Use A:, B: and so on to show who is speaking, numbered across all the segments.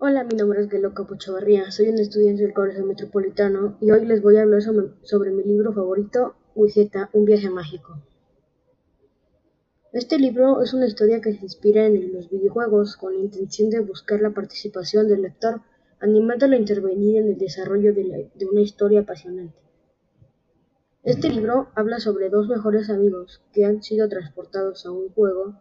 A: Hola, mi nombre es Gelo Capuchavarría, soy un estudiante del Colegio Metropolitano y hoy les voy a hablar sobre, mi libro favorito, Wigeta, un viaje mágico. Este libro es una historia que se inspira en los videojuegos con la intención de buscar la participación del lector, animándolo a intervenir en el desarrollo de, de una historia apasionante. Este libro habla sobre dos mejores amigos que han sido transportados a un juego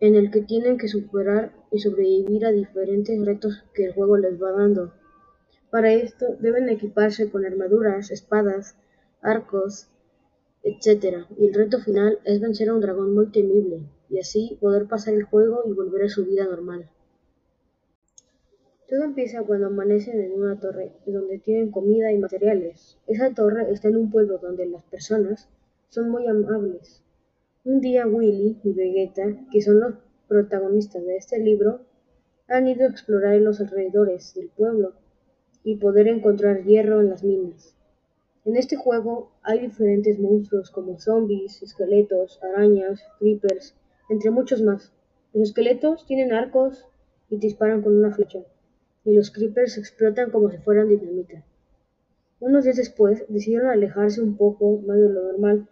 A: en el que tienen que superar y sobrevivir a diferentes retos que el juego les va dando. Para esto deben equiparse con armaduras, espadas, arcos, etc. Y el reto final es vencer a un dragón muy temible y así poder pasar el juego y volver a su vida normal. Todo empieza cuando amanecen en una torre donde tienen comida y materiales. Esa torre está en un pueblo donde las personas son muy amables un día Willy y Vegeta, que son los protagonistas de este libro, han ido a explorar los alrededores del pueblo y poder encontrar hierro en las minas. En este juego hay diferentes monstruos como zombies, esqueletos, arañas, creepers, entre muchos más. Los esqueletos tienen arcos y disparan con una flecha, y los creepers explotan como si fueran dinamita. Unos días después decidieron alejarse un poco más de lo normal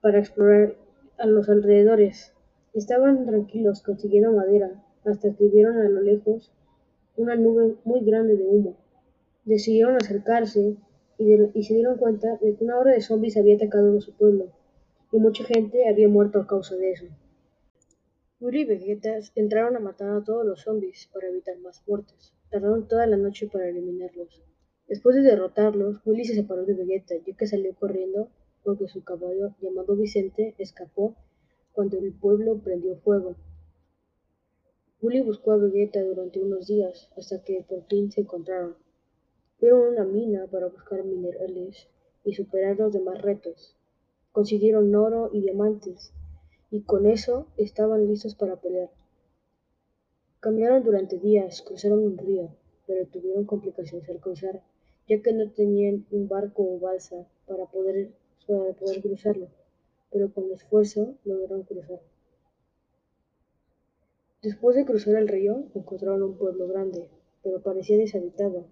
A: para explorar a los alrededores. Estaban tranquilos consiguiendo madera, hasta que vieron a lo lejos una nube muy grande de humo. Decidieron acercarse y, se dieron cuenta de que una hora de zombies había atacado a su pueblo, y mucha gente había muerto a causa de eso. Willy y Vegeta entraron a matar a todos los zombies para evitar más muertes. Tardaron toda la noche para eliminarlos. Después de derrotarlos, Willy se separó de Vegeta, ya que salió corriendo porque su caballo, llamado Vicente, escapó cuando el pueblo prendió fuego. Willy buscó a Vegeta durante unos días hasta que por fin se encontraron. Fueron a una mina para buscar minerales y superar los demás retos. Consiguieron oro y diamantes, y con eso estaban listos para pelear. Caminaron durante días, cruzaron un río, pero tuvieron complicaciones al cruzar, ya que no tenían un barco o balsa para poder para poder cruzarlo, pero con esfuerzo lograron cruzar. Después de cruzar el río, encontraron un pueblo grande, pero parecía deshabitado.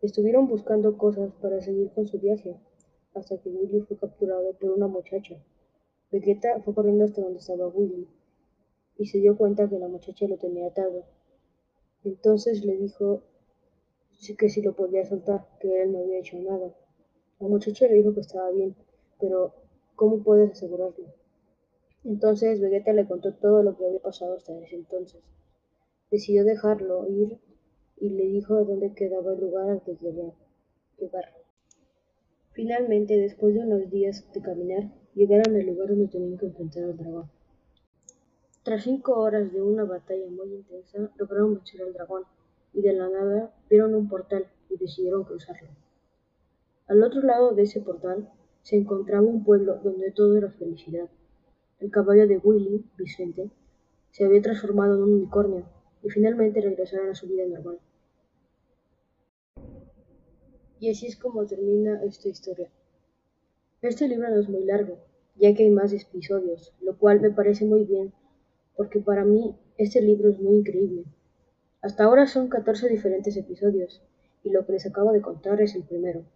A: Estuvieron buscando cosas para seguir con su viaje, hasta que Willy fue capturado por una muchacha. Vegeta fue corriendo hasta donde estaba Willy, y se dio cuenta que la muchacha lo tenía atado. Entonces le dijo que si lo podía soltar, que él no había hecho nada. La muchacha le dijo que estaba bien, pero ¿cómo puedes asegurarlo? Entonces Vegeta le contó todo lo que había pasado hasta ese entonces. Decidió dejarlo ir y le dijo dónde quedaba el lugar al que quería llegar. Finalmente, después de unos días de caminar, llegaron al lugar donde tenían que enfrentar al dragón. Tras cinco horas de una batalla muy intensa, lograron vencer al dragón, y de la nada vieron un portal y decidieron cruzarlo. Al otro lado de ese portal se encontraba un pueblo donde todo era felicidad. El caballo de Willy, Vicente, se había transformado en un unicornio y finalmente regresaron a su vida normal. Y así es como termina esta historia. Este libro no es muy largo, ya que hay más episodios, lo cual me parece muy bien, porque para mí este libro es muy increíble. Hasta ahora son 14 diferentes episodios, y lo que les acabo de contar es el primero.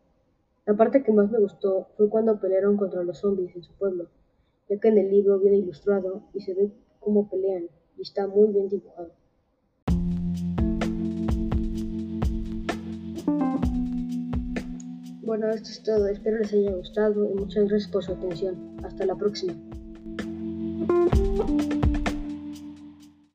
A: La parte que más me gustó fue cuando pelearon contra los zombies en su pueblo, ya que en el libro viene ilustrado y se ve cómo pelean y está muy bien dibujado. Bueno, esto es todo, espero les haya gustado y muchas gracias por su atención. Hasta la próxima.